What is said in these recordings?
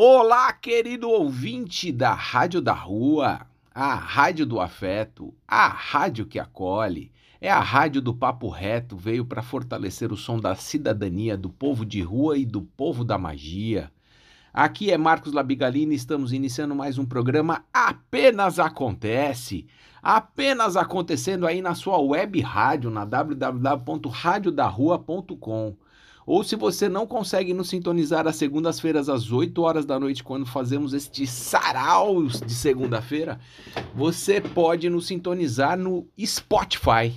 Olá, querido ouvinte da Rádio da Rua, a Rádio do Afeto, a rádio que acolhe. É a rádio do Papo Reto, veio para fortalecer o som da cidadania, do povo de rua e do povo da magia. Aqui é Marcos Labigalini, estamos iniciando mais um programa Apenas Acontece. Apenas acontecendo aí na sua web rádio, na www.radiodarrua.com. Ou se você não consegue nos sintonizar às segundas-feiras às 8 horas da noite, quando fazemos este sarau de segunda-feira, você pode nos sintonizar no Spotify.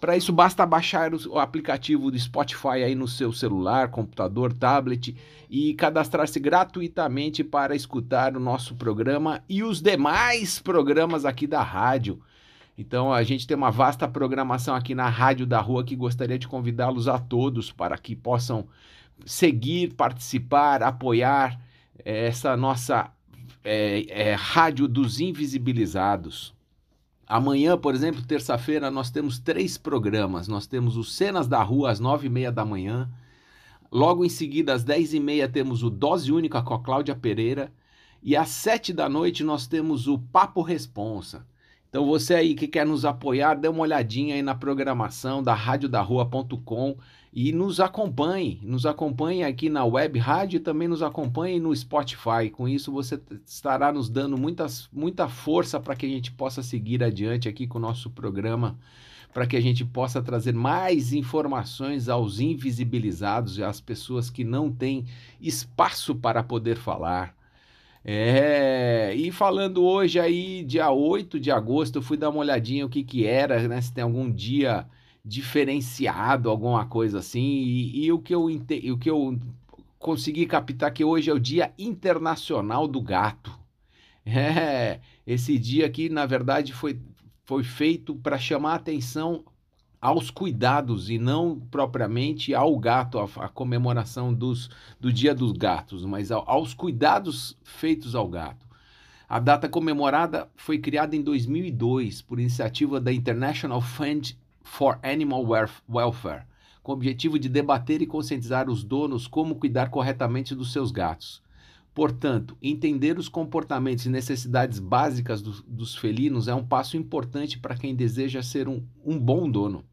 Para isso, basta baixar o aplicativo do Spotify aí no seu celular, computador, tablet e cadastrar-se gratuitamente para escutar o nosso programa e os demais programas aqui da rádio. Então a gente tem uma vasta programação aqui na Rádio da Rua que gostaria de convidá-los a todos para que possam seguir, participar, apoiar eh, essa nossa é, é, Rádio dos Invisibilizados. Amanhã, por exemplo, terça-feira, nós temos três programas. Nós temos o Cenas da Rua às nove e meia da manhã. Logo em seguida, às dez e meia, temos o Dose Única com a Cláudia Pereira. E às sete da noite, nós temos o Papo Responsa. Então você aí que quer nos apoiar, dê uma olhadinha aí na programação da radiodarrua.com e nos acompanhe, nos acompanhe aqui na web rádio e também nos acompanhe no Spotify. Com isso você estará nos dando muitas, muita força para que a gente possa seguir adiante aqui com o nosso programa, para que a gente possa trazer mais informações aos invisibilizados e às pessoas que não têm espaço para poder falar. É, e falando hoje aí, dia 8 de agosto, eu fui dar uma olhadinha o que que era, né? Se tem algum dia diferenciado, alguma coisa assim, e, e o, que eu, o que eu consegui captar que hoje é o Dia Internacional do Gato. É, esse dia aqui, na verdade, foi, foi feito para chamar a atenção aos cuidados e não propriamente ao gato, a, comemoração dos, do Dia dos Gatos, mas ao, aos cuidados feitos ao gato. A data comemorada foi criada em 2002 por iniciativa da International Fund for Animal Welfare, com o objetivo de debater e conscientizar os donos como cuidar corretamente dos seus gatos. Portanto, entender os comportamentos e necessidades básicas do, dos felinos é um passo importante para quem deseja ser um, um bom dono.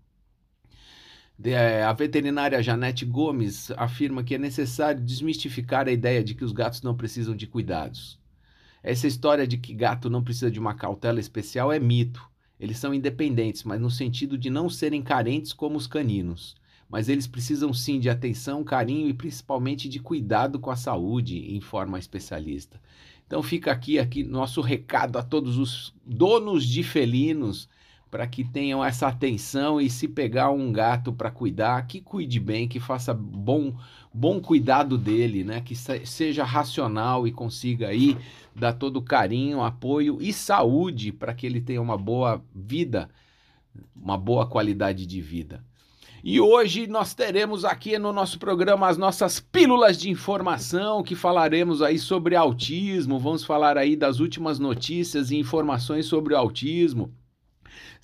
É, a veterinária Janete Gomes afirma que é necessário desmistificar a ideia de que os gatos não precisam de cuidados. Essa história de que gato não precisa de uma cautela especial é mito. Eles são independentes, mas no sentido de não serem carentes como os caninos. Mas eles precisam sim de atenção, carinho e principalmente de cuidado com a saúde, informa a especialista. Então fica aqui, aqui nosso recado a todos os donos de felinos para que tenham essa atenção e se pegar um gato para cuidar, que cuide bem, que faça bom bom cuidado dele, né? Que seja racional e consiga aí dar todo carinho, apoio e saúde para que ele tenha uma boa vida, uma boa qualidade de vida. E hoje nós teremos aqui no nosso programa as nossas pílulas de informação que falaremos aí sobre autismo, vamos falar aí das últimas notícias e informações sobre o autismo.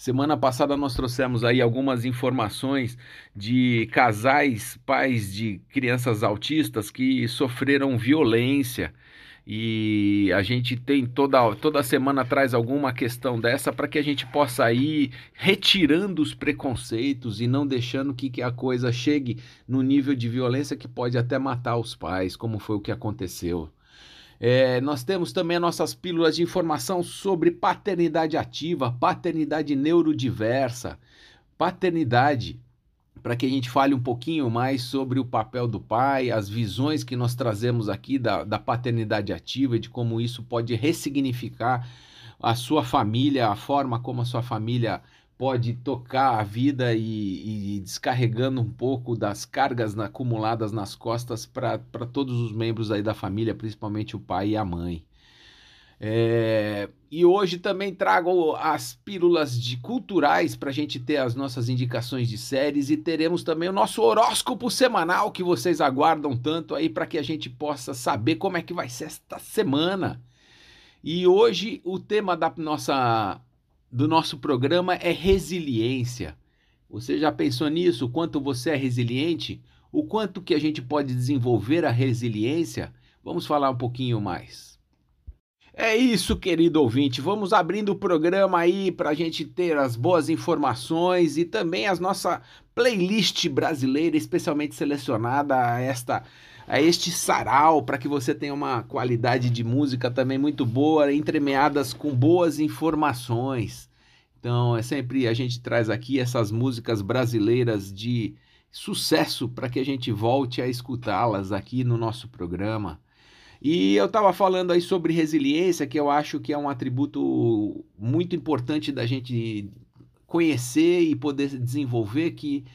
Semana passada nós trouxemos aí algumas informações de casais, pais de crianças autistas que sofreram violência. E a gente tem toda, toda semana traz alguma questão dessa para que a gente possa ir retirando os preconceitos e não deixando que, que a coisa chegue no nível de violência que pode até matar os pais, como foi o que aconteceu. É, nós temos também nossas pílulas de informação sobre paternidade ativa, paternidade neurodiversa, paternidade, para que a gente fale um pouquinho mais sobre o papel do pai, as visões que nós trazemos aqui da, da paternidade ativa e de como isso pode ressignificar a sua família, a forma como a sua família pode tocar a vida e, e descarregando um pouco das cargas acumuladas nas costas para todos os membros aí da família, principalmente o pai e a mãe. É, e hoje também trago as pílulas de culturais para a gente ter as nossas indicações de séries e teremos também o nosso horóscopo semanal que vocês aguardam tanto aí para que a gente possa saber como é que vai ser esta semana. E hoje o tema da nossa do nosso programa é resiliência. Você já pensou nisso? O quanto você é resiliente? O quanto que a gente pode desenvolver a resiliência? Vamos falar um pouquinho mais. É isso, querido ouvinte. Vamos abrindo o programa aí para a gente ter as boas informações e também as nossa playlist brasileira, especialmente selecionada a esta a este sarau para que você tenha uma qualidade de música também muito boa, entremeadas com boas informações. Então, é sempre a gente traz aqui essas músicas brasileiras de sucesso para que a gente volte a escutá-las aqui no nosso programa. E eu estava falando aí sobre resiliência, que eu acho que é um atributo muito importante da gente conhecer e poder desenvolver, que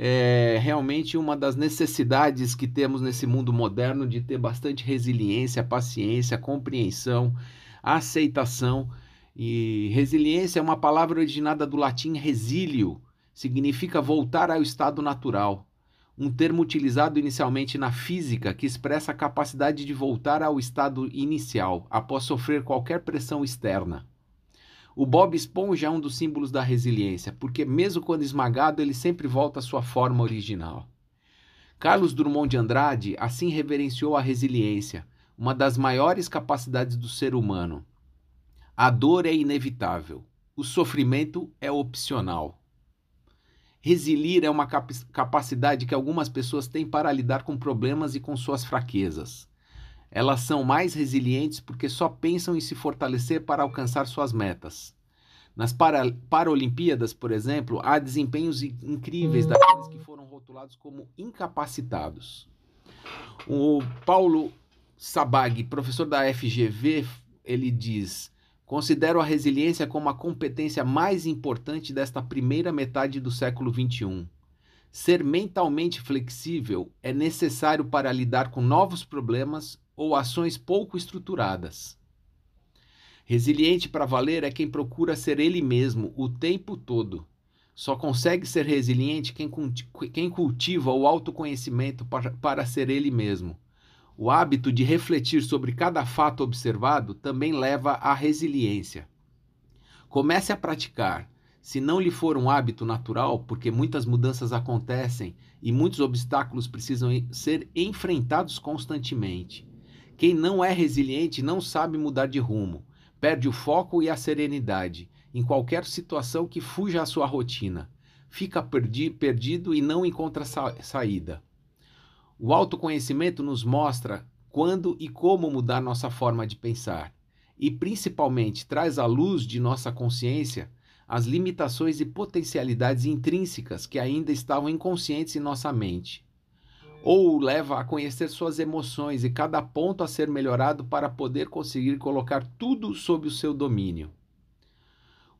é realmente uma das necessidades que temos nesse mundo moderno de ter bastante resiliência, paciência, compreensão, aceitação e resiliência é uma palavra originada do latim resílio, significa voltar ao estado natural. Um termo utilizado inicialmente na física que expressa a capacidade de voltar ao estado inicial após sofrer qualquer pressão externa. O Bob Esponja é um dos símbolos da resiliência, porque mesmo quando esmagado, ele sempre volta à sua forma original. Carlos Drummond de Andrade assim reverenciou a resiliência, uma das maiores capacidades do ser humano. A dor é inevitável, o sofrimento é opcional. Resilir é uma cap capacidade que algumas pessoas têm para lidar com problemas e com suas fraquezas. Elas são mais resilientes porque só pensam em se fortalecer para alcançar suas metas. Nas para Paralimpíadas, por exemplo, há desempenhos incríveis daqueles que foram rotulados como incapacitados. O Paulo Sabag, professor da FGV, ele diz: Considero a resiliência como a competência mais importante desta primeira metade do século XXI. Ser mentalmente flexível é necessário para lidar com novos problemas ou ações pouco estruturadas. Resiliente para valer é quem procura ser ele mesmo o tempo todo. Só consegue ser resiliente quem, cultiva o autoconhecimento para ser ele mesmo. O hábito de refletir sobre cada fato observado também leva à resiliência. Comece a praticar. Se não lhe for um hábito natural, porque muitas mudanças acontecem e muitos obstáculos precisam ser enfrentados constantemente. Quem não é resiliente não sabe mudar de rumo, perde o foco e a serenidade em qualquer situação que fuja à sua rotina. Fica perdi perdido e não encontra sa saída. O autoconhecimento nos mostra quando e como mudar nossa forma de pensar e, principalmente, traz à luz de nossa consciência as limitações e potencialidades intrínsecas que ainda estavam inconscientes em nossa mente. Ou leva a conhecer suas emoções e cada ponto a ser melhorado para poder conseguir colocar tudo sob o seu domínio.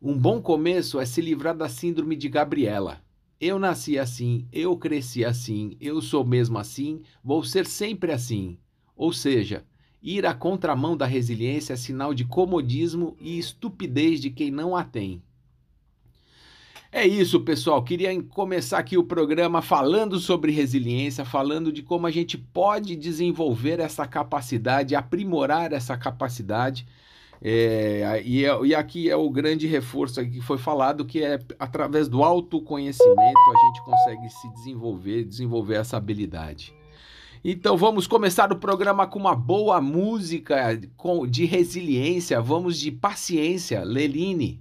Um bom começo é se livrar da síndrome de Gabriela eu nasci assim, eu cresci assim, eu sou mesmo assim, vou ser sempre assim. Ou seja, ir à contramão da resiliência é sinal de comodismo e estupidez de quem não a tem. É isso, pessoal. Queria começar aqui o programa falando sobre resiliência, falando de como a gente pode desenvolver essa capacidade, aprimorar essa capacidade é, e, é, e, aqui é o grande reforço que foi falado, que é através do autoconhecimento a gente consegue se desenvolver, desenvolver essa habilidade. Então vamos começar o programa com uma boa música de resiliência, vamos de paciência, Leline.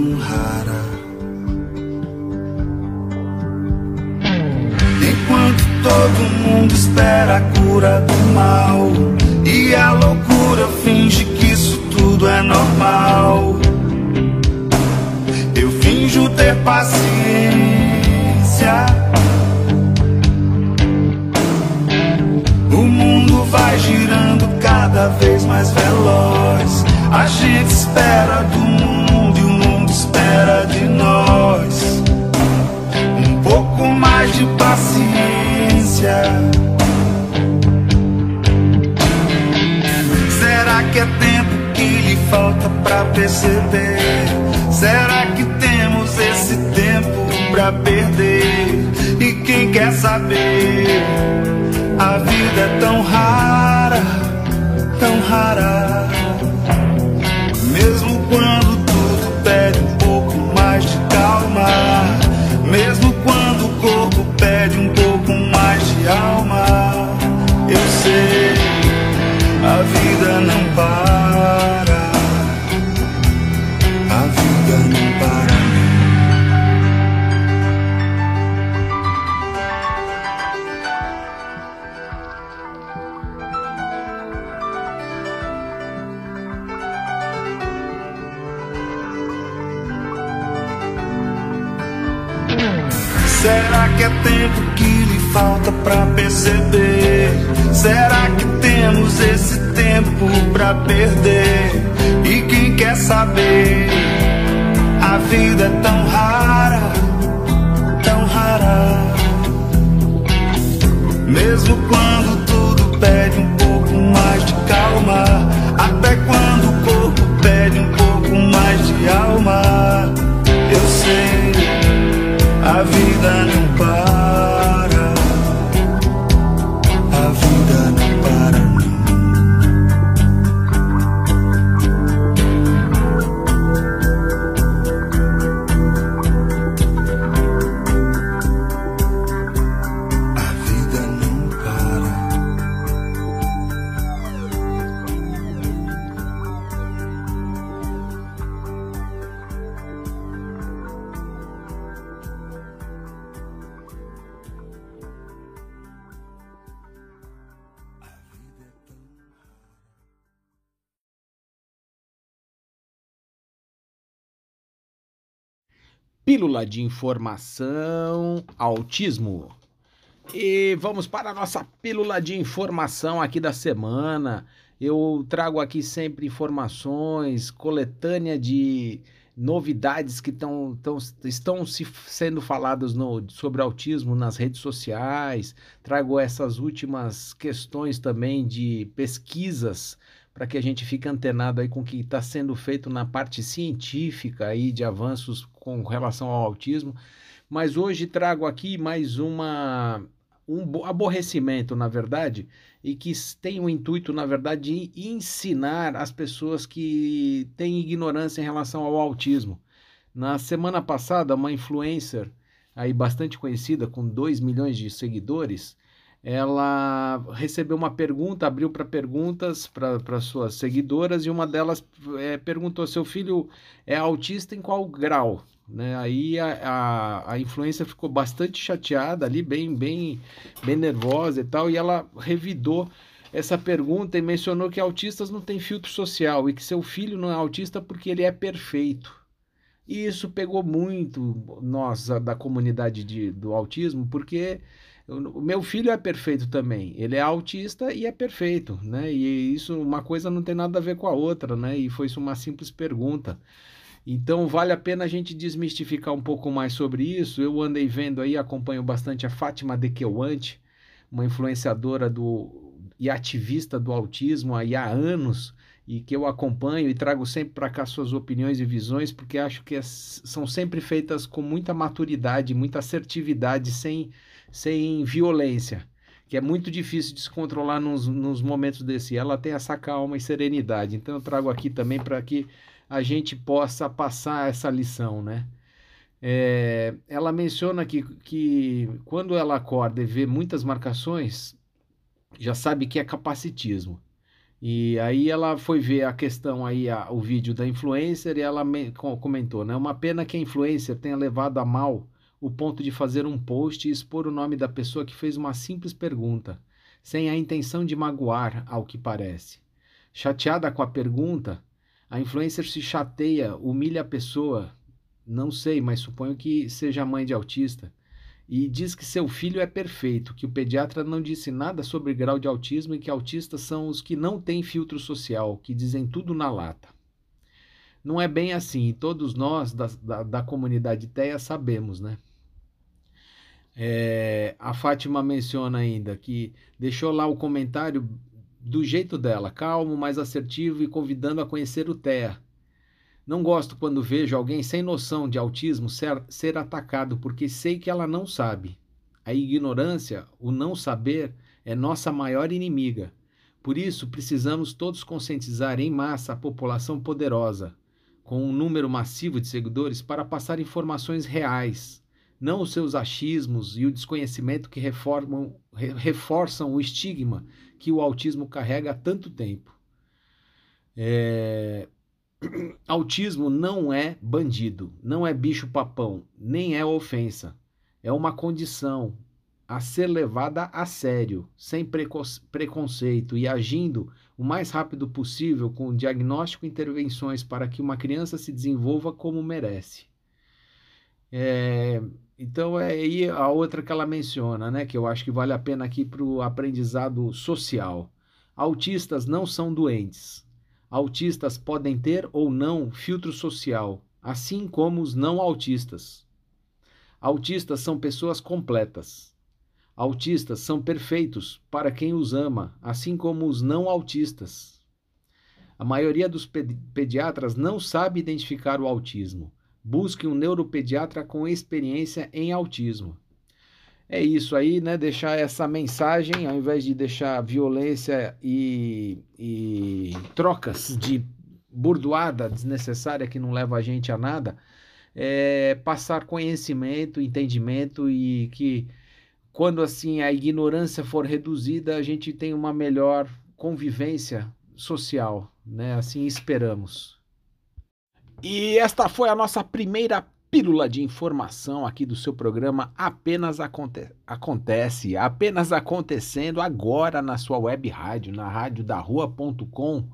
do mal e a loucura finge que isso tudo é normal. Eu finjo ter paciência o mundo vai girando cada vez mais veloz. A gente espera do mundo e o mundo espera de nós. Um pouco mais de paciência. Que é tempo que lhe falta pra perceber? Será que temos esse tempo pra perder? E quem quer saber? A vida é tão rara, tão rara. Pílula de informação, autismo. E vamos para a nossa pílula de informação aqui da semana. Eu trago aqui sempre informações, coletânea de novidades que tão, tão, estão se, sendo faladas no, sobre autismo nas redes sociais. Trago essas últimas questões também de pesquisas para que a gente fique antenado aí com o que está sendo feito na parte científica aí de avanços com relação ao autismo. Mas hoje trago aqui mais uma um aborrecimento, na verdade, e que tem o intuito, na verdade, de ensinar as pessoas que têm ignorância em relação ao autismo. Na semana passada, uma influencer aí bastante conhecida, com 2 milhões de seguidores, ela recebeu uma pergunta, abriu para perguntas para suas seguidoras e uma delas é, perguntou: seu filho é autista em qual grau? Né? Aí a, a, a influência ficou bastante chateada ali, bem, bem, bem nervosa e tal, e ela revidou essa pergunta e mencionou que autistas não têm filtro social e que seu filho não é autista porque ele é perfeito. E isso pegou muito nós da comunidade de, do autismo, porque o meu filho é perfeito também. Ele é autista e é perfeito, né? E isso, uma coisa não tem nada a ver com a outra, né? E foi isso uma simples pergunta. Então vale a pena a gente desmistificar um pouco mais sobre isso. Eu andei vendo aí, acompanho bastante a Fátima Dequeuante, uma influenciadora do e ativista do autismo aí há anos e que eu acompanho e trago sempre para cá suas opiniões e visões, porque acho que as, são sempre feitas com muita maturidade, muita assertividade, sem, sem violência, que é muito difícil de se controlar nos, nos momentos desse. Ela tem essa calma e serenidade. Então eu trago aqui também para que a gente possa passar essa lição, né? É, ela menciona que, que quando ela acorda e vê muitas marcações, já sabe que é capacitismo. E aí ela foi ver a questão aí, a, o vídeo da influencer, e ela me, comentou, né? Uma pena que a influencer tenha levado a mal o ponto de fazer um post e expor o nome da pessoa que fez uma simples pergunta, sem a intenção de magoar, ao que parece. Chateada com a pergunta, a influencer se chateia, humilha a pessoa, não sei, mas suponho que seja mãe de autista, e diz que seu filho é perfeito, que o pediatra não disse nada sobre grau de autismo e que autistas são os que não têm filtro social, que dizem tudo na lata. Não é bem assim, e todos nós da, da, da comunidade TEA sabemos, né? É, a Fátima menciona ainda que deixou lá o comentário do jeito dela, calmo, mais assertivo e convidando a conhecer o TEA não gosto quando vejo alguém sem noção de autismo ser, ser atacado porque sei que ela não sabe. A ignorância, o não saber, é nossa maior inimiga. Por isso, precisamos todos conscientizar em massa a população poderosa, com um número massivo de seguidores, para passar informações reais, não os seus achismos e o desconhecimento que reformam, re, reforçam o estigma que o autismo carrega há tanto tempo. É, autismo não é bandido, não é bicho-papão, nem é ofensa. É uma condição a ser levada a sério, sem preconceito e agindo o mais rápido possível com diagnóstico e intervenções para que uma criança se desenvolva como merece. É, então é aí a outra que ela menciona, né, que eu acho que vale a pena aqui para o aprendizado social. Autistas não são doentes, Autistas podem ter ou não filtro social, assim como os não autistas. Autistas são pessoas completas. Autistas são perfeitos para quem os ama, assim como os não autistas. A maioria dos pediatras não sabe identificar o autismo. Busque um neuropediatra com experiência em autismo é isso aí, né? Deixar essa mensagem, ao invés de deixar violência e, e trocas de burdoada desnecessária que não leva a gente a nada, é passar conhecimento, entendimento e que quando assim a ignorância for reduzida, a gente tem uma melhor convivência social, né? Assim esperamos. E esta foi a nossa primeira pílula de informação aqui do seu programa apenas aconte acontece, apenas acontecendo agora na sua web rádio, na rádio da rua.com,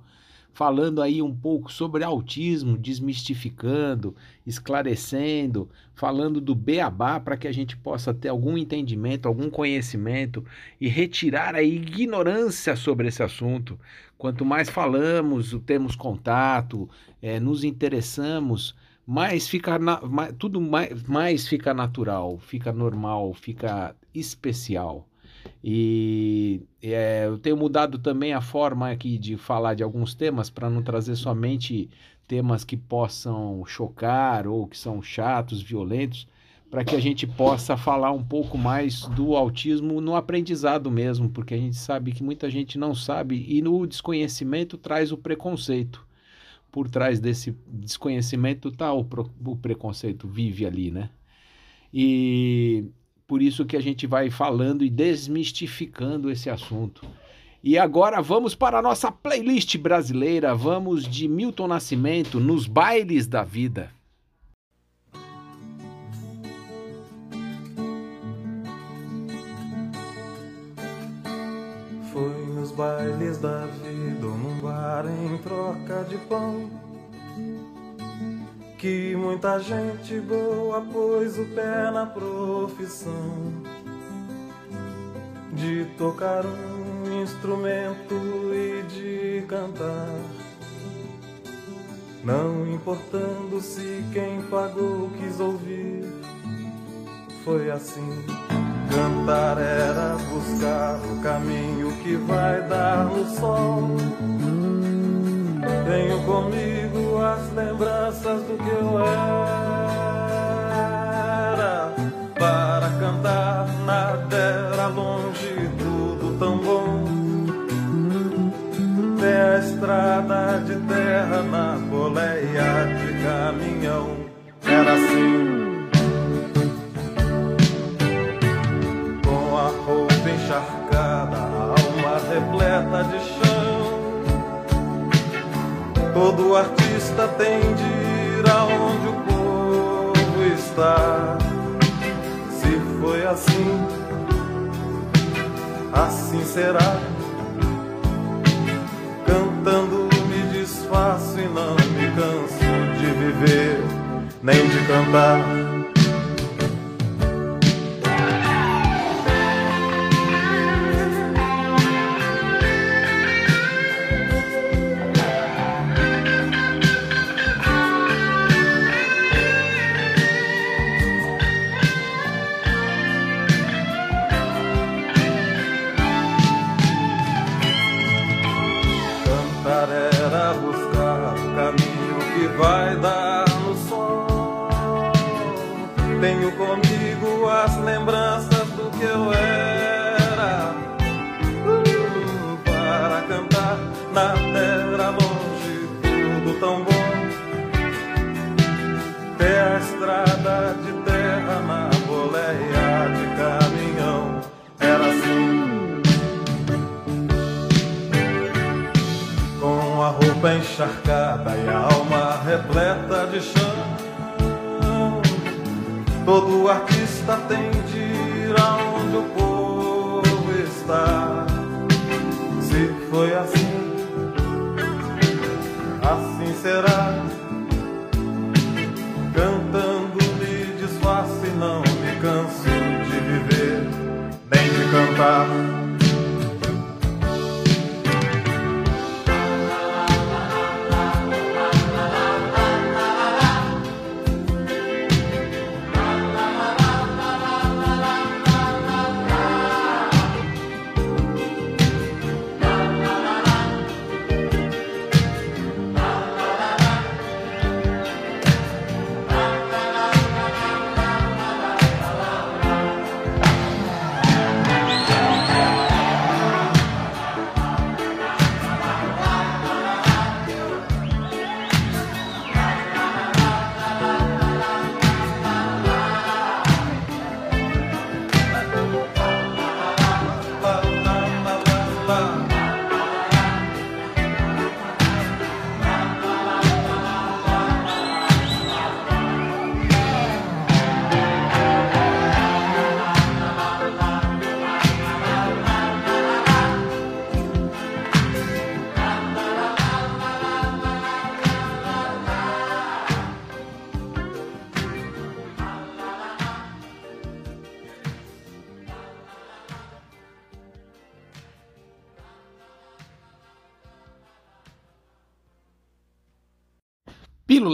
falando aí um pouco sobre autismo, desmistificando, esclarecendo, falando do beabá para que a gente possa ter algum entendimento, algum conhecimento e retirar a ignorância sobre esse assunto. Quanto mais falamos, temos contato, é, nos interessamos, mais fica na, mais, tudo mais, mais fica natural, fica normal, fica especial. E é, eu tenho mudado também a forma aqui de falar de alguns temas para não trazer somente temas que possam chocar ou que são chatos, violentos, para que a gente possa falar um pouco mais do autismo no aprendizado mesmo, porque a gente sabe que muita gente não sabe e no desconhecimento traz o preconceito por trás desse desconhecimento tá o, o preconceito vive ali, né? E por isso que a gente vai falando e desmistificando esse assunto. E agora vamos para a nossa playlist brasileira. Vamos de Milton Nascimento nos bailes da vida. Nos bailes da vida bar em troca de pão. Que muita gente boa pôs o pé na profissão de tocar um instrumento e de cantar. Não importando se quem pagou quis ouvir, foi assim. Cantar era buscar o caminho que vai dar no sol. Tenho comigo as lembranças do que eu era. Para cantar nada era longe, tudo tão bom. Tem a estrada de terra na boleia de caminhão. Era assim repleta de chão. Todo artista tem de ir aonde o povo está. Se foi assim, assim será. Cantando me desfaço e não me canso de viver, nem de cantar.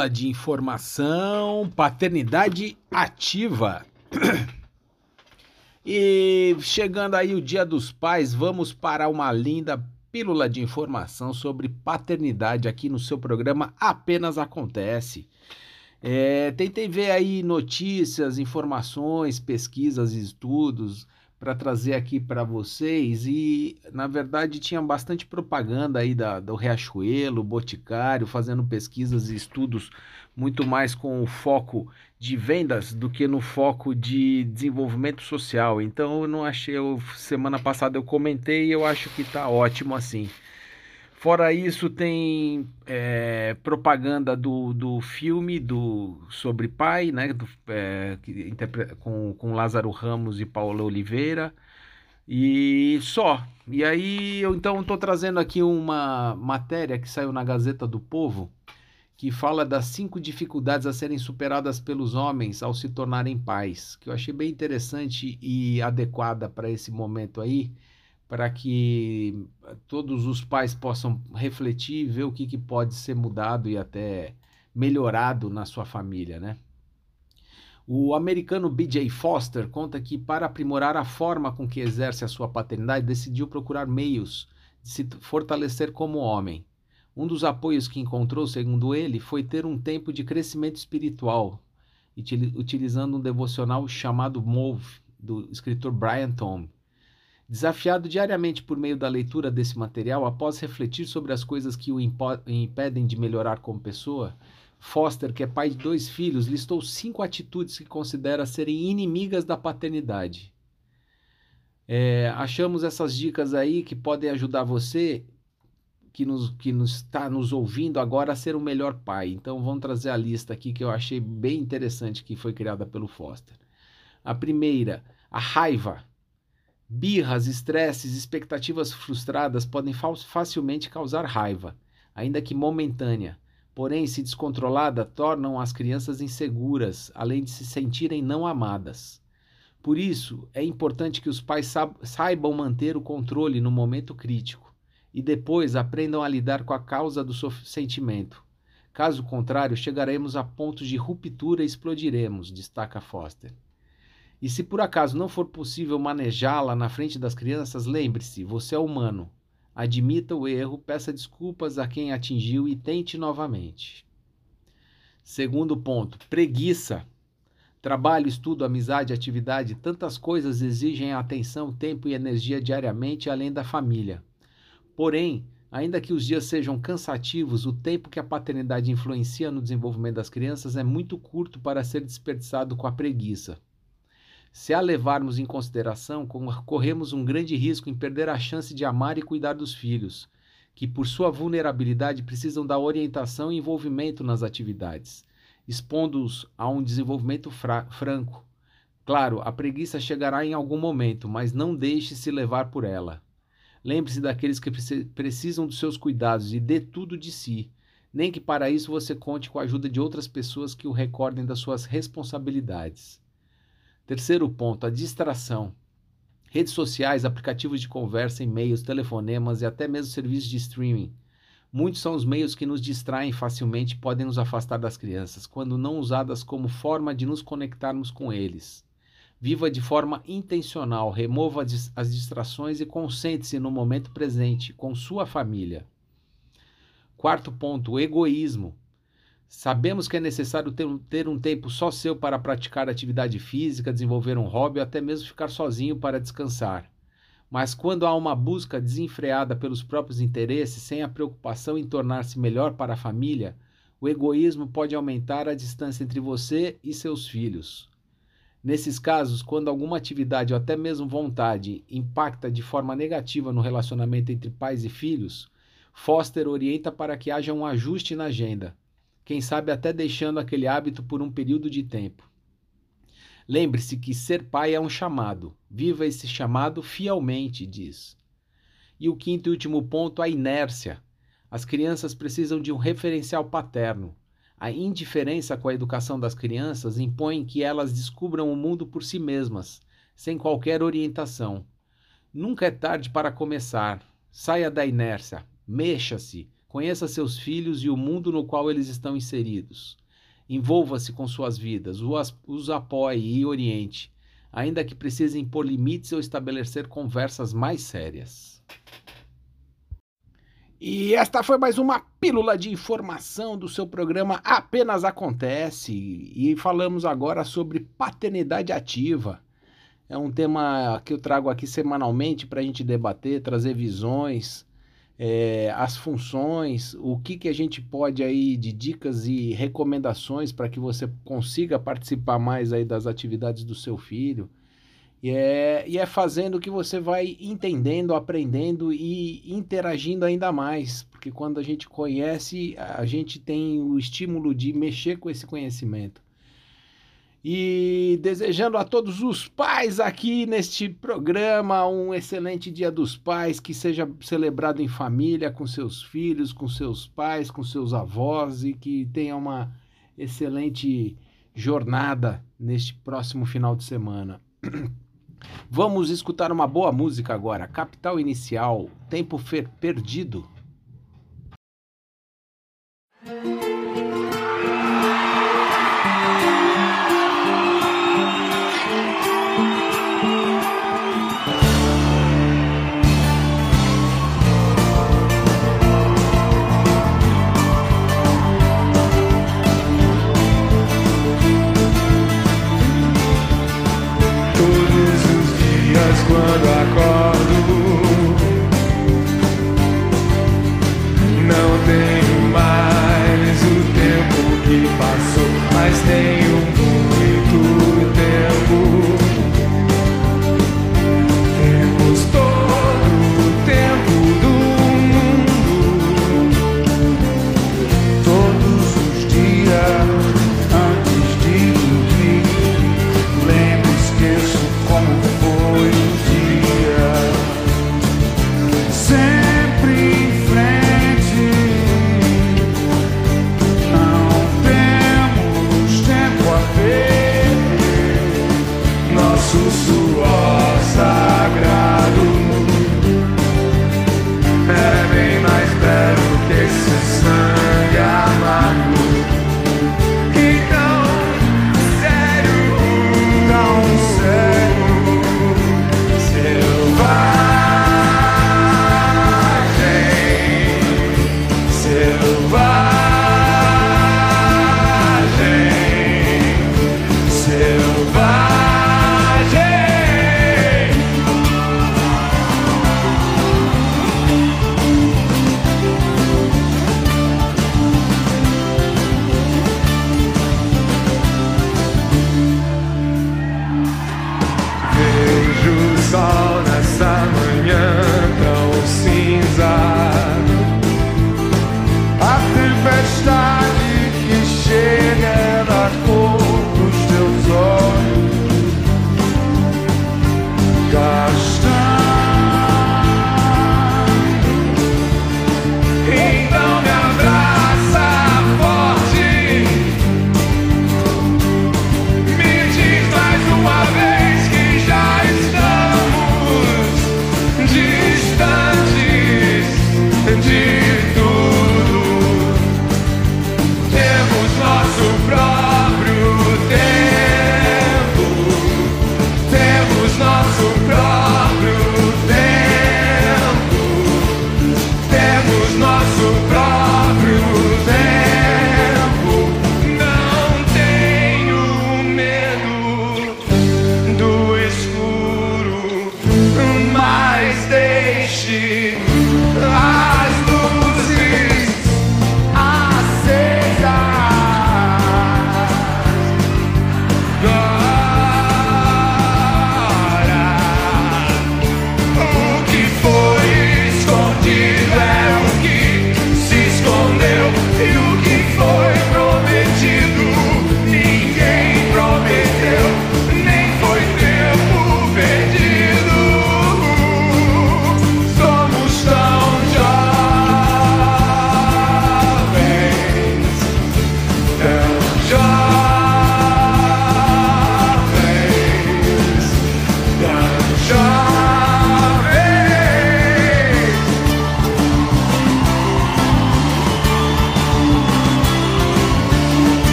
Pílula de informação, paternidade ativa. E chegando aí o Dia dos Pais, vamos para uma linda pílula de informação sobre paternidade aqui no seu programa Apenas Acontece. É, tentei ver aí notícias, informações, pesquisas, estudos para trazer aqui para vocês e na verdade tinha bastante propaganda aí da, do Riachuelo, Boticário, fazendo pesquisas e estudos muito mais com o foco de vendas do que no foco de desenvolvimento social. Então eu não achei, eu, semana passada eu comentei e eu acho que está ótimo assim. Fora isso, tem é, propaganda do, do filme do sobre pai, né? Do, é, com, com Lázaro Ramos e Paula Oliveira. E só. E aí eu então estou trazendo aqui uma matéria que saiu na Gazeta do Povo, que fala das cinco dificuldades a serem superadas pelos homens ao se tornarem pais, que eu achei bem interessante e adequada para esse momento aí para que todos os pais possam refletir e ver o que, que pode ser mudado e até melhorado na sua família, né? O americano B.J. Foster conta que, para aprimorar a forma com que exerce a sua paternidade, decidiu procurar meios de se fortalecer como homem. Um dos apoios que encontrou, segundo ele, foi ter um tempo de crescimento espiritual, utilizando um devocional chamado Move, do escritor Brian Tom. Desafiado diariamente por meio da leitura desse material, após refletir sobre as coisas que o impedem de melhorar como pessoa, Foster, que é pai de dois filhos, listou cinco atitudes que considera serem inimigas da paternidade. É, achamos essas dicas aí que podem ajudar você que nos que nos está nos ouvindo agora a ser o melhor pai. Então vamos trazer a lista aqui que eu achei bem interessante que foi criada pelo Foster. A primeira, a raiva. Birras, estresses, expectativas frustradas podem facilmente causar raiva, ainda que momentânea. Porém, se descontrolada, tornam as crianças inseguras, além de se sentirem não amadas. Por isso, é importante que os pais saibam manter o controle no momento crítico e depois aprendam a lidar com a causa do sentimento. Caso contrário, chegaremos a pontos de ruptura e explodiremos, destaca Foster. E se por acaso não for possível manejá-la na frente das crianças, lembre-se: você é humano. Admita o erro, peça desculpas a quem atingiu e tente novamente. Segundo ponto: preguiça. Trabalho, estudo, amizade, atividade, tantas coisas exigem atenção, tempo e energia diariamente, além da família. Porém, ainda que os dias sejam cansativos, o tempo que a paternidade influencia no desenvolvimento das crianças é muito curto para ser desperdiçado com a preguiça. Se a levarmos em consideração, corremos um grande risco em perder a chance de amar e cuidar dos filhos, que por sua vulnerabilidade precisam da orientação e envolvimento nas atividades expondo-os a um desenvolvimento franco. Claro, a preguiça chegará em algum momento, mas não deixe se levar por ela. Lembre-se daqueles que precisam dos seus cuidados e dê tudo de si, nem que para isso você conte com a ajuda de outras pessoas que o recordem das suas responsabilidades. Terceiro ponto, a distração. Redes sociais, aplicativos de conversa, e-mails, telefonemas e até mesmo serviços de streaming Muitos são os meios que nos distraem facilmente e podem nos afastar das crianças, quando não usadas como forma de nos conectarmos com eles. Viva de forma intencional, remova as distrações e concentre-se no momento presente com sua família. Quarto ponto: egoísmo. Sabemos que é necessário ter um, ter um tempo só seu para praticar atividade física, desenvolver um hobby ou até mesmo ficar sozinho para descansar. Mas quando há uma busca desenfreada pelos próprios interesses, sem a preocupação em tornar-se melhor para a família, o egoísmo pode aumentar a distância entre você e seus filhos. Nesses casos, quando alguma atividade ou até mesmo vontade impacta de forma negativa no relacionamento entre pais e filhos, Foster orienta para que haja um ajuste na agenda, quem sabe até deixando aquele hábito por um período de tempo. Lembre-se que ser pai é um chamado. Viva esse chamado fielmente, diz. E o quinto e último ponto, a inércia. As crianças precisam de um referencial paterno. A indiferença com a educação das crianças impõe que elas descubram o mundo por si mesmas, sem qualquer orientação. Nunca é tarde para começar. Saia da inércia, mexa-se, conheça seus filhos e o mundo no qual eles estão inseridos. Envolva-se com suas vidas, os apoie e oriente, ainda que precisem impor limites ou estabelecer conversas mais sérias. E esta foi mais uma pílula de informação do seu programa Apenas Acontece. E falamos agora sobre paternidade ativa. É um tema que eu trago aqui semanalmente para a gente debater, trazer visões, é, as funções, o que, que a gente pode aí de dicas e recomendações para que você consiga participar mais aí das atividades do seu filho. E é, e é fazendo que você vai entendendo, aprendendo e interagindo ainda mais. Porque quando a gente conhece, a gente tem o estímulo de mexer com esse conhecimento. E desejando a todos os pais aqui neste programa um excelente Dia dos Pais, que seja celebrado em família, com seus filhos, com seus pais, com seus avós e que tenha uma excelente jornada neste próximo final de semana. Vamos escutar uma boa música agora, Capital Inicial, Tempo Perdido.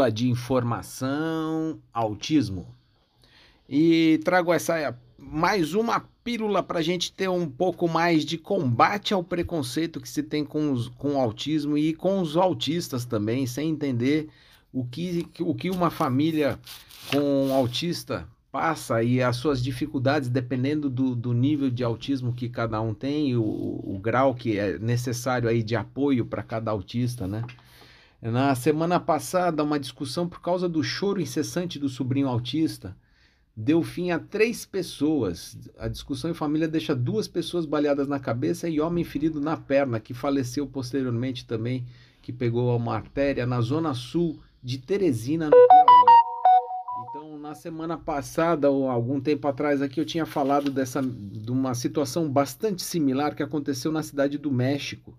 Pílula de informação, autismo. E trago essa mais uma pílula para a gente ter um pouco mais de combate ao preconceito que se tem com, os, com o autismo e com os autistas também, sem entender o que, o que uma família com autista passa e as suas dificuldades, dependendo do, do nível de autismo que cada um tem, o, o grau que é necessário aí de apoio para cada autista, né? Na semana passada, uma discussão por causa do choro incessante do sobrinho autista deu fim a três pessoas. A discussão em família deixa duas pessoas baleadas na cabeça e homem ferido na perna, que faleceu posteriormente também, que pegou uma artéria na zona sul de Teresina, no Piauí. Então, na semana passada, ou algum tempo atrás aqui, eu tinha falado dessa, de uma situação bastante similar que aconteceu na cidade do México.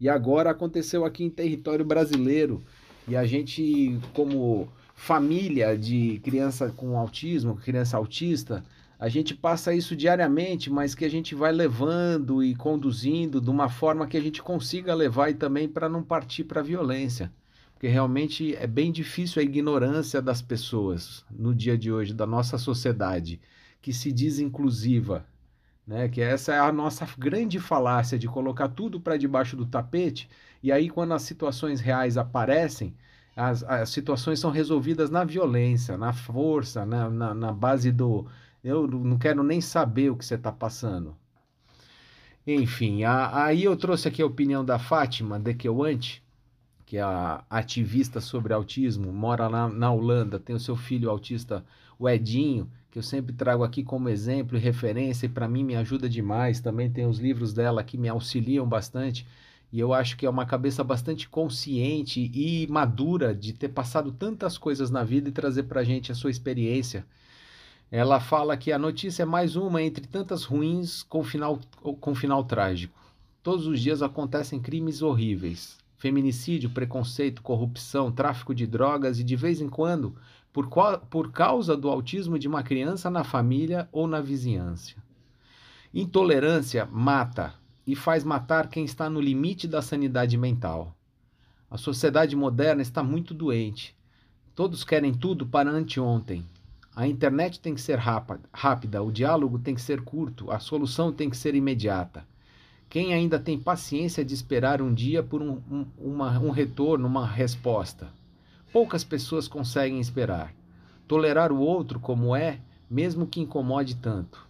E agora aconteceu aqui em território brasileiro. E a gente, como família de criança com autismo, criança autista, a gente passa isso diariamente, mas que a gente vai levando e conduzindo de uma forma que a gente consiga levar e também para não partir para a violência. Porque realmente é bem difícil a ignorância das pessoas no dia de hoje, da nossa sociedade, que se diz inclusiva. Né? Que essa é a nossa grande falácia de colocar tudo para debaixo do tapete, e aí, quando as situações reais aparecem, as, as situações são resolvidas na violência, na força, na, na, na base do eu não quero nem saber o que você está passando. Enfim, a, aí eu trouxe aqui a opinião da Fátima Dekewante, que é a ativista sobre autismo, mora lá na Holanda, tem o seu filho autista, o Edinho, que eu sempre trago aqui como exemplo e referência, e para mim me ajuda demais. Também tem os livros dela que me auxiliam bastante. E eu acho que é uma cabeça bastante consciente e madura de ter passado tantas coisas na vida e trazer para a gente a sua experiência. Ela fala que a notícia é mais uma entre tantas ruins com final, com final trágico. Todos os dias acontecem crimes horríveis: feminicídio, preconceito, corrupção, tráfico de drogas e, de vez em quando, por, qual, por causa do autismo de uma criança na família ou na vizinhança. Intolerância mata, e faz matar quem está no limite da sanidade mental. A sociedade moderna está muito doente. Todos querem tudo para anteontem. A internet tem que ser rápida, o diálogo tem que ser curto, a solução tem que ser imediata. Quem ainda tem paciência de esperar um dia por um, um, uma, um retorno, uma resposta? Poucas pessoas conseguem esperar. Tolerar o outro como é, mesmo que incomode tanto.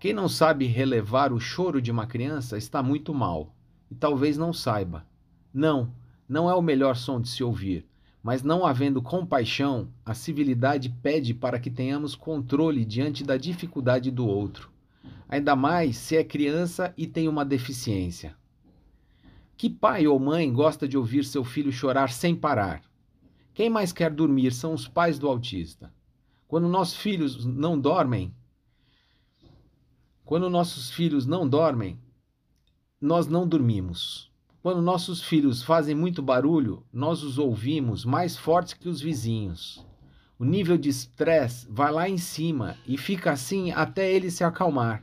Quem não sabe relevar o choro de uma criança está muito mal, e talvez não saiba. Não, não é o melhor som de se ouvir, mas não havendo compaixão, a civilidade pede para que tenhamos controle diante da dificuldade do outro, ainda mais se é criança e tem uma deficiência. Que pai ou mãe gosta de ouvir seu filho chorar sem parar? Quem mais quer dormir são os pais do autista. Quando nossos filhos não dormem, quando nossos filhos não dormem, nós não dormimos. Quando nossos filhos fazem muito barulho, nós os ouvimos mais fortes que os vizinhos. O nível de estresse vai lá em cima e fica assim até ele se acalmar.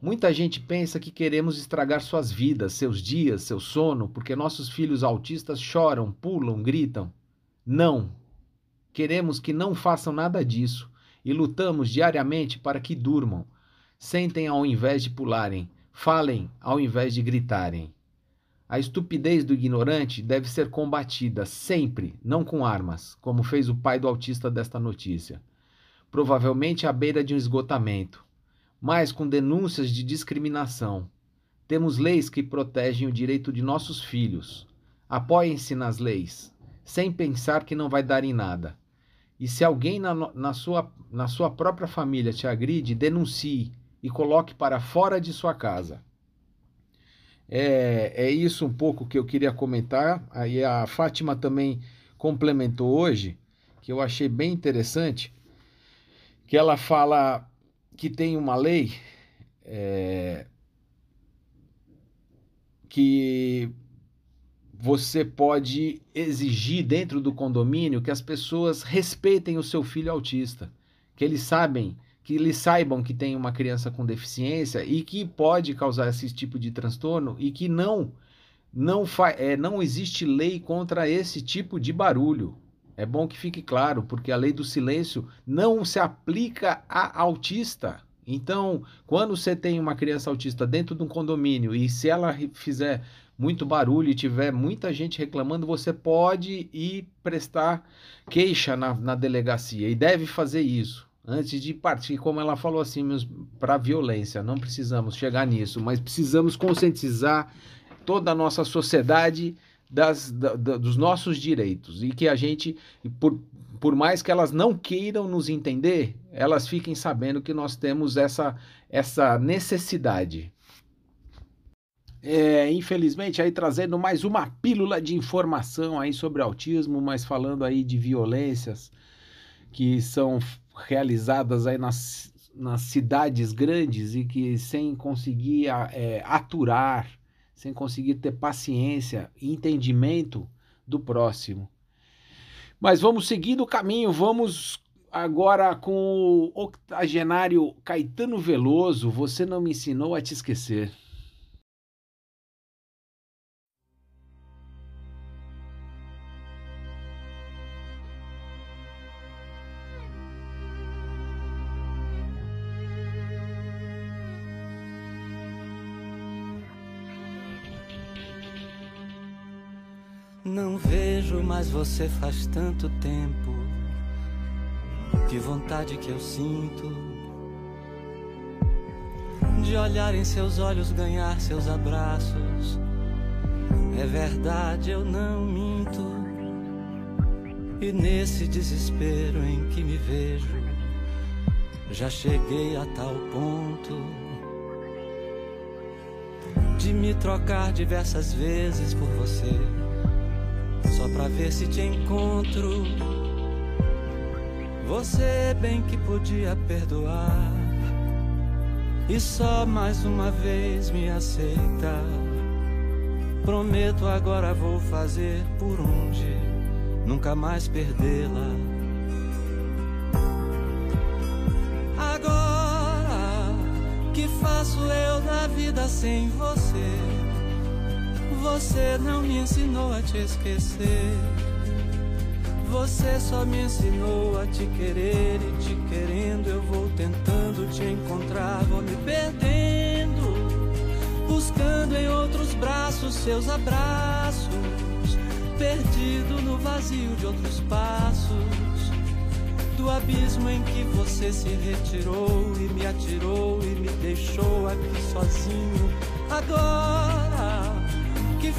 Muita gente pensa que queremos estragar suas vidas, seus dias, seu sono, porque nossos filhos autistas choram, pulam, gritam. Não! Queremos que não façam nada disso e lutamos diariamente para que durmam Sentem ao invés de pularem, falem ao invés de gritarem. A estupidez do ignorante deve ser combatida sempre, não com armas, como fez o pai do autista desta notícia. Provavelmente à beira de um esgotamento, mas com denúncias de discriminação. Temos leis que protegem o direito de nossos filhos. Apoiem-se nas leis, sem pensar que não vai dar em nada. E se alguém na, na, sua, na sua própria família te agride, denuncie e coloque para fora de sua casa. É, é isso um pouco que eu queria comentar. Aí a Fátima também complementou hoje, que eu achei bem interessante, que ela fala que tem uma lei é, que você pode exigir dentro do condomínio que as pessoas respeitem o seu filho autista, que eles sabem que eles saibam que tem uma criança com deficiência e que pode causar esse tipo de transtorno e que não não, é, não existe lei contra esse tipo de barulho. É bom que fique claro, porque a lei do silêncio não se aplica a autista. Então, quando você tem uma criança autista dentro de um condomínio e se ela fizer muito barulho e tiver muita gente reclamando, você pode ir prestar queixa na, na delegacia e deve fazer isso antes de partir, como ela falou assim, para violência. Não precisamos chegar nisso, mas precisamos conscientizar toda a nossa sociedade das, da, da, dos nossos direitos e que a gente, por, por mais que elas não queiram nos entender, elas fiquem sabendo que nós temos essa, essa necessidade. É, infelizmente, aí trazendo mais uma pílula de informação aí sobre autismo, mas falando aí de violências que são realizadas aí nas, nas cidades grandes e que sem conseguir é, aturar, sem conseguir ter paciência e entendimento do próximo. Mas vamos seguindo o caminho, vamos agora com o octogenário Caetano Veloso. Você não me ensinou a te esquecer. Mais você faz tanto tempo. Que vontade que eu sinto de olhar em seus olhos, ganhar seus abraços. É verdade, eu não minto. E nesse desespero em que me vejo, já cheguei a tal ponto de me trocar diversas vezes por você pra ver se te encontro. Você bem que podia perdoar e só mais uma vez me aceita. Prometo agora vou fazer por onde nunca mais perdê-la. Agora que faço eu da vida sem você? Você não me ensinou a te esquecer. Você só me ensinou a te querer e te querendo eu vou tentando te encontrar, vou me perdendo, buscando em outros braços seus abraços, perdido no vazio de outros passos, do abismo em que você se retirou e me atirou e me deixou aqui sozinho. Agora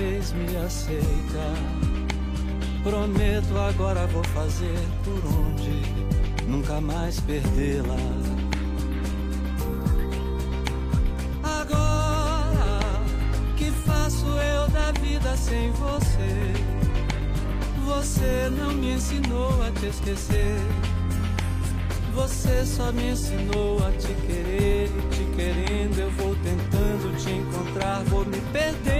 Vez me aceita. Prometo agora vou fazer por onde nunca mais perdê-la. Agora que faço eu da vida sem você? Você não me ensinou a te esquecer. Você só me ensinou a te querer e te querendo eu vou tentando te encontrar, vou me perdendo,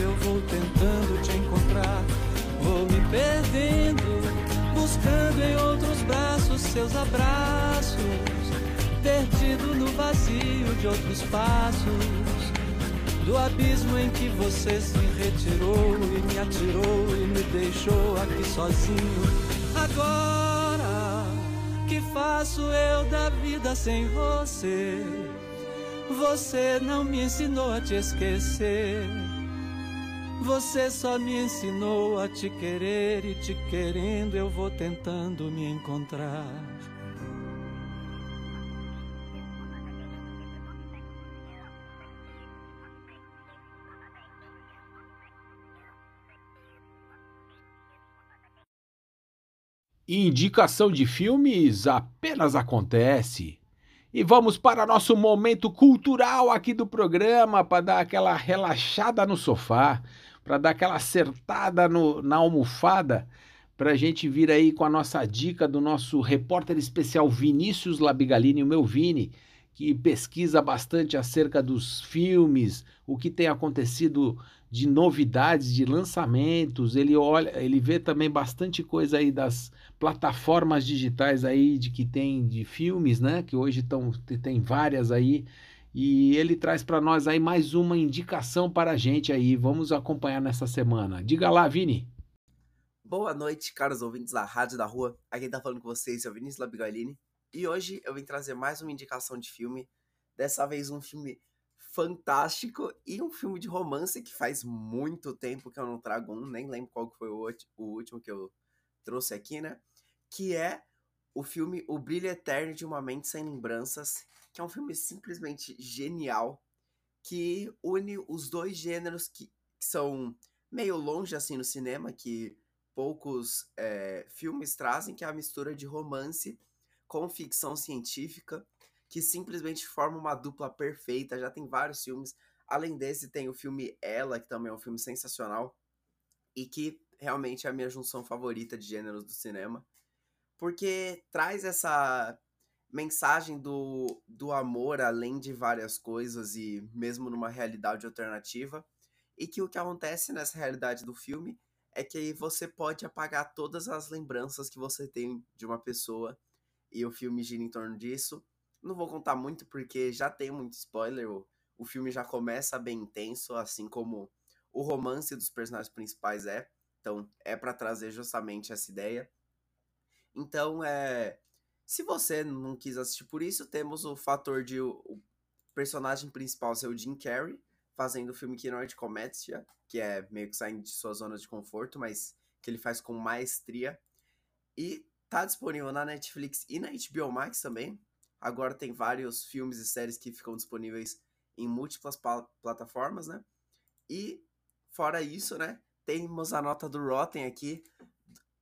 eu vou tentando te encontrar. Vou me perdendo, buscando seus abraços, perdido no vazio de outros passos. Do abismo em que você se retirou e me atirou e me deixou aqui sozinho. Agora, que faço eu da vida sem você? Você não me ensinou a te esquecer. Você só me ensinou a te querer e te querendo eu vou tentando me encontrar. Indicação de filmes apenas acontece. E vamos para nosso momento cultural aqui do programa para dar aquela relaxada no sofá, para dar aquela acertada no, na almofada, para a gente vir aí com a nossa dica do nosso repórter especial Vinícius Labigalini, o meu Vini, que pesquisa bastante acerca dos filmes, o que tem acontecido de novidades, de lançamentos. Ele olha, ele vê também bastante coisa aí das plataformas digitais aí de que tem de filmes, né? Que hoje estão tem várias aí. E ele traz para nós aí mais uma indicação para a gente aí. Vamos acompanhar nessa semana. Diga lá, Vini. Boa noite, caros ouvintes da Rádio da Rua. Aqui quem tá falando com vocês é o Vinícius Labigalini. E hoje eu vim trazer mais uma indicação de filme. Dessa vez um filme fantástico e um filme de romance que faz muito tempo que eu não trago um, nem lembro qual foi o último que eu trouxe aqui, né? Que é o filme O Brilho Eterno de uma Mente Sem Lembranças, que é um filme simplesmente genial, que une os dois gêneros que, que são meio longe assim no cinema, que poucos é, filmes trazem, que é a mistura de romance com ficção científica que simplesmente forma uma dupla perfeita. Já tem vários filmes. Além desse, tem o filme Ela, que também é um filme sensacional e que realmente é a minha junção favorita de gêneros do cinema, porque traz essa mensagem do, do amor além de várias coisas e mesmo numa realidade alternativa. E que o que acontece nessa realidade do filme é que você pode apagar todas as lembranças que você tem de uma pessoa e o filme gira em torno disso. Não vou contar muito porque já tem muito spoiler. O, o filme já começa bem intenso, assim como o romance dos personagens principais é. Então, é para trazer justamente essa ideia. Então, é. Se você não quis assistir por isso, temos o fator de o, personagem principal ser o Jim Carrey, fazendo o filme que de comédia, que é meio que saindo de sua zona de conforto, mas que ele faz com maestria. E tá disponível na Netflix e na HBO Max também. Agora tem vários filmes e séries que ficam disponíveis em múltiplas plataformas, né? E fora isso, né, temos a nota do Rotten aqui,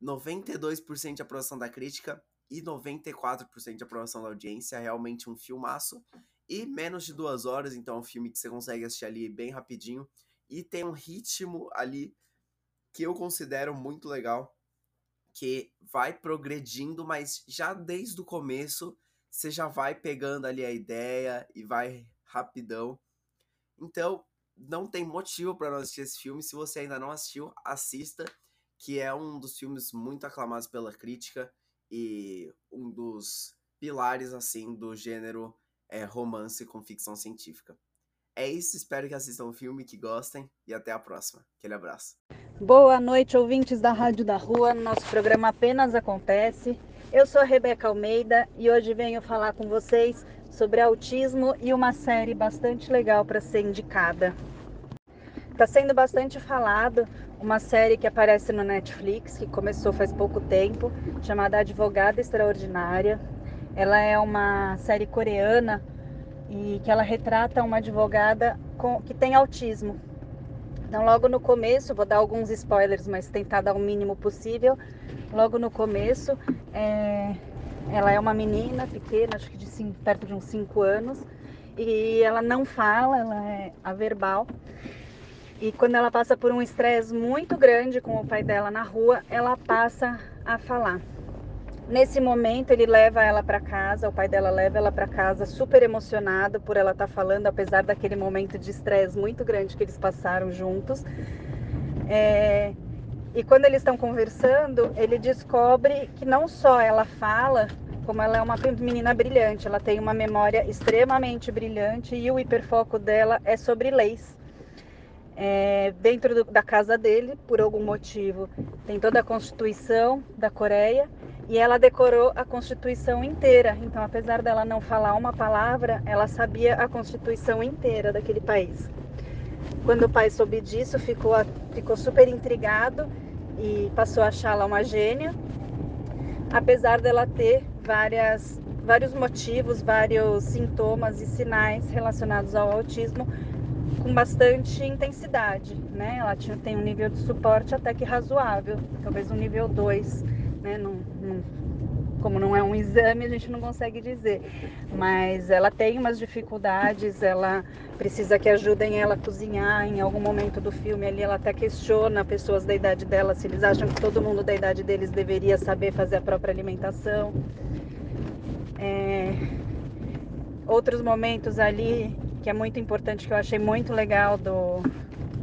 92% de aprovação da crítica e 94% de aprovação da audiência, realmente um filmaço. E menos de duas horas, então é um filme que você consegue assistir ali bem rapidinho. E tem um ritmo ali que eu considero muito legal, que vai progredindo, mas já desde o começo você já vai pegando ali a ideia e vai rapidão. Então, não tem motivo para não assistir esse filme. Se você ainda não assistiu, assista, que é um dos filmes muito aclamados pela crítica e um dos pilares assim do gênero é, romance com ficção científica. É isso, espero que assistam o filme, que gostem e até a próxima. Aquele abraço. Boa noite, ouvintes da Rádio da Rua. Nosso programa apenas acontece. Eu sou a Rebeca Almeida e hoje venho falar com vocês sobre autismo e uma série bastante legal para ser indicada. Está sendo bastante falado uma série que aparece no Netflix, que começou faz pouco tempo, chamada Advogada Extraordinária. Ela é uma série coreana e que ela retrata uma advogada com, que tem autismo. Então, logo no começo, vou dar alguns spoilers, mas tentar dar o mínimo possível logo no começo. É, ela é uma menina pequena, acho que de cinco, perto de uns 5 anos, e ela não fala, ela é averbal. E quando ela passa por um estresse muito grande com o pai dela na rua, ela passa a falar. Nesse momento, ele leva ela para casa, o pai dela leva ela para casa, super emocionado por ela estar tá falando, apesar daquele momento de estresse muito grande que eles passaram juntos. É, e quando eles estão conversando, ele descobre que não só ela fala, como ela é uma menina brilhante, ela tem uma memória extremamente brilhante e o hiperfoco dela é sobre leis. É, dentro do, da casa dele, por algum motivo, tem toda a Constituição da Coreia e ela decorou a Constituição inteira. Então, apesar dela não falar uma palavra, ela sabia a Constituição inteira daquele país. Quando o pai soube disso, ficou, ficou super intrigado e passou a achá-la uma gênia, apesar dela ter várias, vários motivos, vários sintomas e sinais relacionados ao autismo com bastante intensidade, né? Ela tinha, tem um nível de suporte até que razoável, talvez um nível 2, né? Como não é um exame, a gente não consegue dizer. Mas ela tem umas dificuldades, ela precisa que ajudem ela a cozinhar. Em algum momento do filme ali, ela até questiona pessoas da idade dela se eles acham que todo mundo da idade deles deveria saber fazer a própria alimentação. É... Outros momentos ali que é muito importante, que eu achei muito legal do,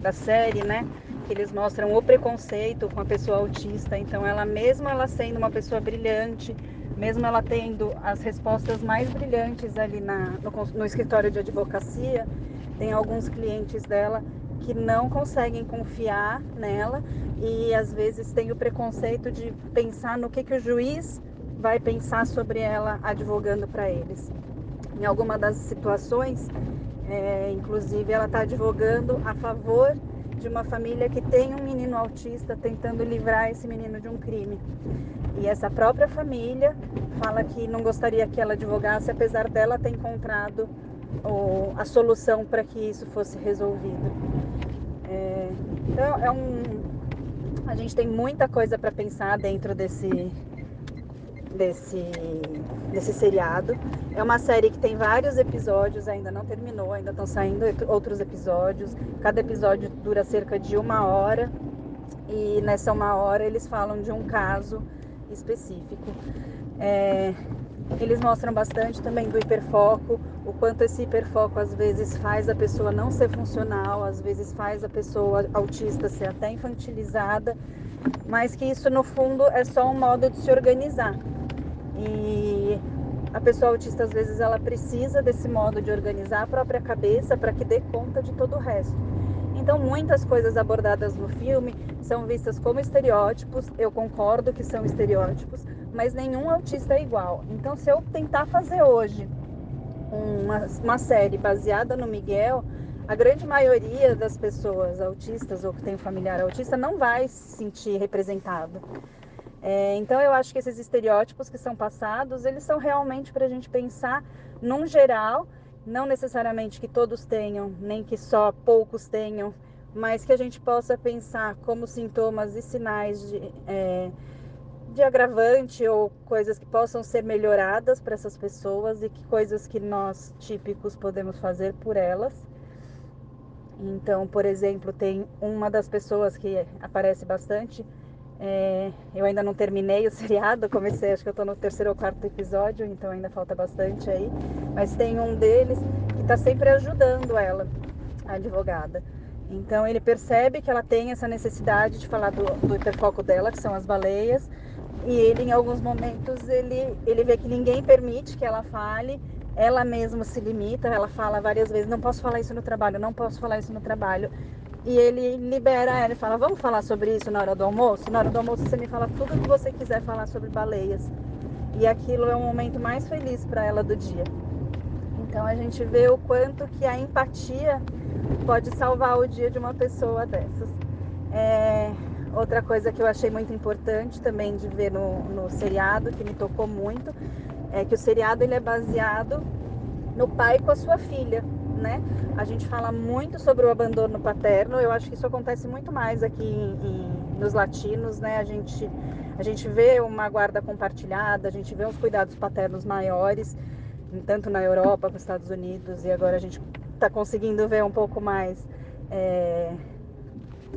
da série, né? Que eles mostram o preconceito com a pessoa autista. Então, ela mesmo ela sendo uma pessoa brilhante, mesmo ela tendo as respostas mais brilhantes ali na, no, no escritório de advocacia, tem alguns clientes dela que não conseguem confiar nela e às vezes tem o preconceito de pensar no que, que o juiz vai pensar sobre ela advogando para eles. Em alguma das situações, é, inclusive, ela está advogando a favor de uma família que tem um menino autista tentando livrar esse menino de um crime. E essa própria família fala que não gostaria que ela advogasse, apesar dela ter encontrado o, a solução para que isso fosse resolvido. É, então, é um, a gente tem muita coisa para pensar dentro desse, desse, desse seriado. É uma série que tem vários episódios, ainda não terminou, ainda estão saindo outros episódios. Cada episódio dura cerca de uma hora e nessa uma hora eles falam de um caso específico. É, eles mostram bastante também do hiperfoco, o quanto esse hiperfoco às vezes faz a pessoa não ser funcional, às vezes faz a pessoa autista ser até infantilizada, mas que isso no fundo é só um modo de se organizar. E a pessoa autista às vezes ela precisa desse modo de organizar a própria cabeça para que dê conta de todo o resto. Então muitas coisas abordadas no filme são vistas como estereótipos. Eu concordo que são estereótipos, mas nenhum autista é igual. Então se eu tentar fazer hoje uma, uma série baseada no Miguel, a grande maioria das pessoas autistas ou que tem um familiar autista não vai se sentir representado. É, então eu acho que esses estereótipos que são passados, eles são realmente para a gente pensar num geral, não necessariamente que todos tenham, nem que só poucos tenham, mas que a gente possa pensar como sintomas e sinais de, é, de agravante ou coisas que possam ser melhoradas para essas pessoas e que coisas que nós típicos podemos fazer por elas. Então, por exemplo, tem uma das pessoas que aparece bastante, é, eu ainda não terminei o seriado, comecei, acho que eu estou no terceiro ou quarto episódio, então ainda falta bastante aí. Mas tem um deles que está sempre ajudando ela, a advogada. Então ele percebe que ela tem essa necessidade de falar do, do hiperfoco dela, que são as baleias, e ele em alguns momentos ele, ele vê que ninguém permite que ela fale, ela mesma se limita, ela fala várias vezes, não posso falar isso no trabalho, não posso falar isso no trabalho e ele libera ela e fala: Vamos falar sobre isso na hora do almoço? Na hora do almoço você me fala tudo o que você quiser falar sobre baleias. E aquilo é o momento mais feliz para ela do dia. Então a gente vê o quanto que a empatia pode salvar o dia de uma pessoa dessas. É, outra coisa que eu achei muito importante também de ver no, no seriado, que me tocou muito, é que o seriado ele é baseado no pai com a sua filha né? A gente fala muito sobre o abandono paterno. Eu acho que isso acontece muito mais aqui em, em, nos latinos, né? A gente, a gente vê uma guarda compartilhada, a gente vê uns cuidados paternos maiores, tanto na Europa, nos Estados Unidos, e agora a gente está conseguindo ver um pouco mais é,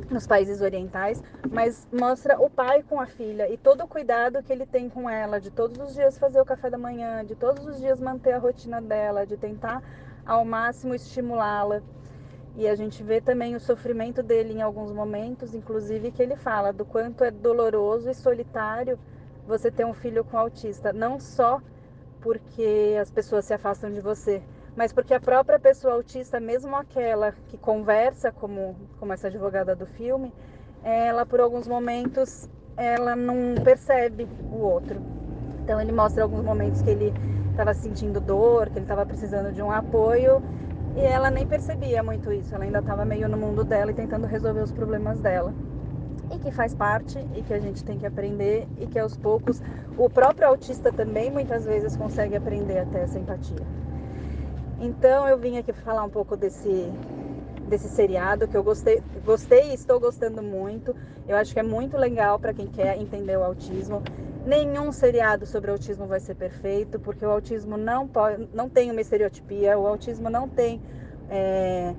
nos países orientais, mas mostra o pai com a filha e todo o cuidado que ele tem com ela, de todos os dias fazer o café da manhã, de todos os dias manter a rotina dela, de tentar ao máximo estimulá-la. E a gente vê também o sofrimento dele em alguns momentos, inclusive que ele fala do quanto é doloroso e solitário você ter um filho com autista, não só porque as pessoas se afastam de você, mas porque a própria pessoa autista, mesmo aquela que conversa como, como essa advogada do filme, ela por alguns momentos ela não percebe o outro. Então ele mostra alguns momentos que ele estava sentindo dor, que ele estava precisando de um apoio e ela nem percebia muito isso. Ela ainda estava meio no mundo dela e tentando resolver os problemas dela. E que faz parte e que a gente tem que aprender e que aos poucos o próprio autista também muitas vezes consegue aprender até essa empatia. Então eu vim aqui falar um pouco desse desse seriado que eu gostei, gostei e estou gostando muito. Eu acho que é muito legal para quem quer entender o autismo. Nenhum seriado sobre autismo vai ser perfeito, porque o autismo não pode, não tem uma estereotipia, o autismo não tem é,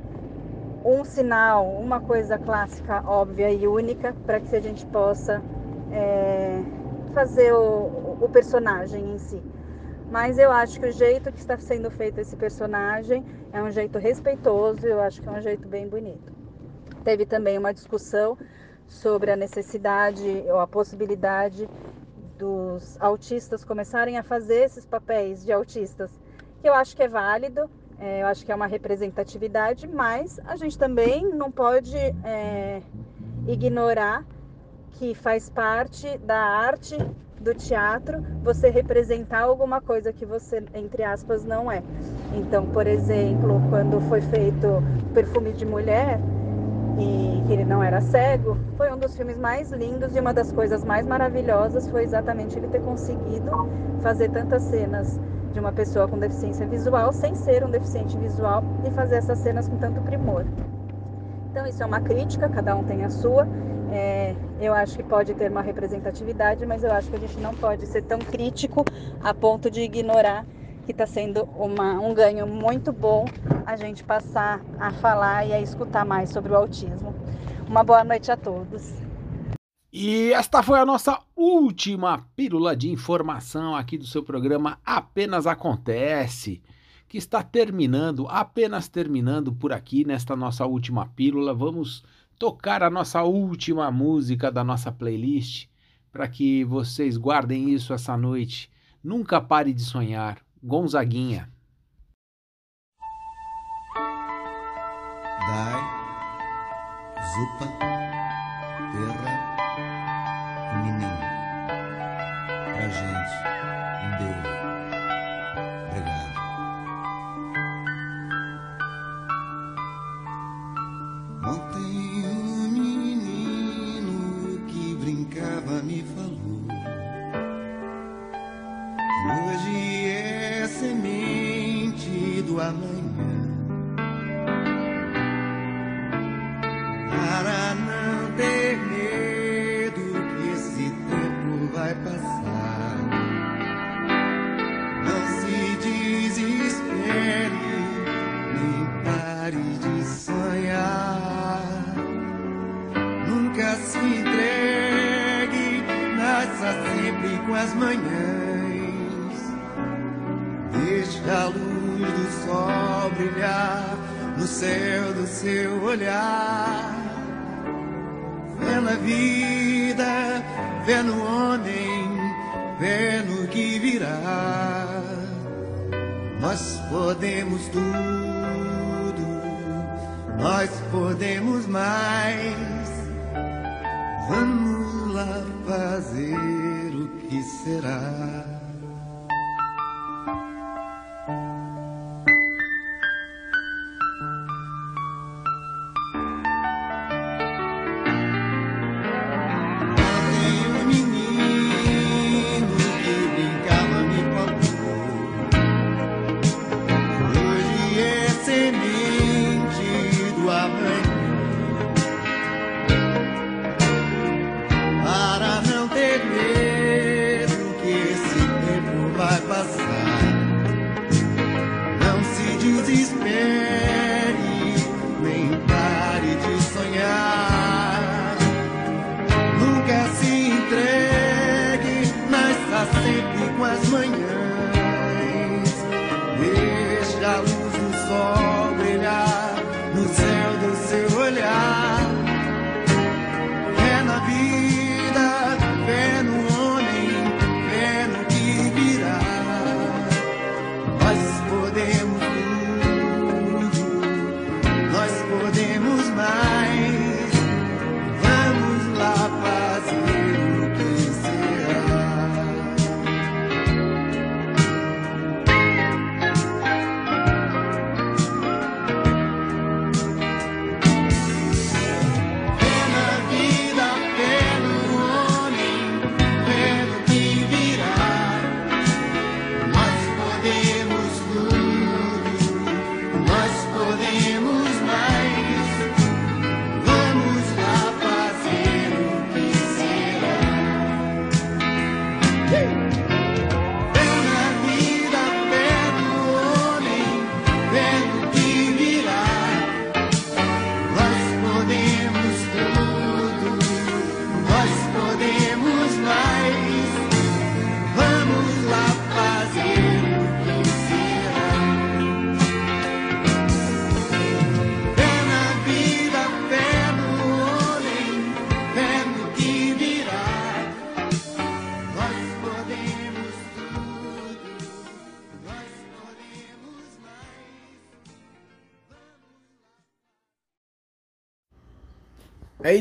um sinal, uma coisa clássica, óbvia e única para que a gente possa é, fazer o, o personagem em si. Mas eu acho que o jeito que está sendo feito esse personagem é um jeito respeitoso, eu acho que é um jeito bem bonito. Teve também uma discussão sobre a necessidade ou a possibilidade dos autistas começarem a fazer esses papéis de autistas, que eu acho que é válido, é, eu acho que é uma representatividade, mas a gente também não pode é, ignorar que faz parte da arte do teatro você representar alguma coisa que você, entre aspas, não é. Então, por exemplo, quando foi feito Perfume de Mulher, e que ele não era cego, foi um dos filmes mais lindos e uma das coisas mais maravilhosas foi exatamente ele ter conseguido fazer tantas cenas de uma pessoa com deficiência visual sem ser um deficiente visual e fazer essas cenas com tanto primor. Então, isso é uma crítica, cada um tem a sua. É, eu acho que pode ter uma representatividade, mas eu acho que a gente não pode ser tão crítico a ponto de ignorar que está sendo uma, um ganho muito bom a gente passar a falar e a escutar mais sobre o autismo. Uma boa noite a todos. E esta foi a nossa última pílula de informação aqui do seu programa Apenas Acontece, que está terminando, apenas terminando por aqui nesta nossa última pílula. Vamos tocar a nossa última música da nossa playlist para que vocês guardem isso essa noite. Nunca pare de sonhar. Gonzaguinha. Dai, Zupa, Para não ter medo que esse tempo vai passar. Não se desespere, nem pare de sonhar. Nunca se entregue, nasça sempre com as manhãs. Deixe a luz do sol brilhar no céu do seu olhar. Na vida, fé no homem, fé no que virá. Nós podemos tudo, nós podemos mais. Vamos lá fazer o que será.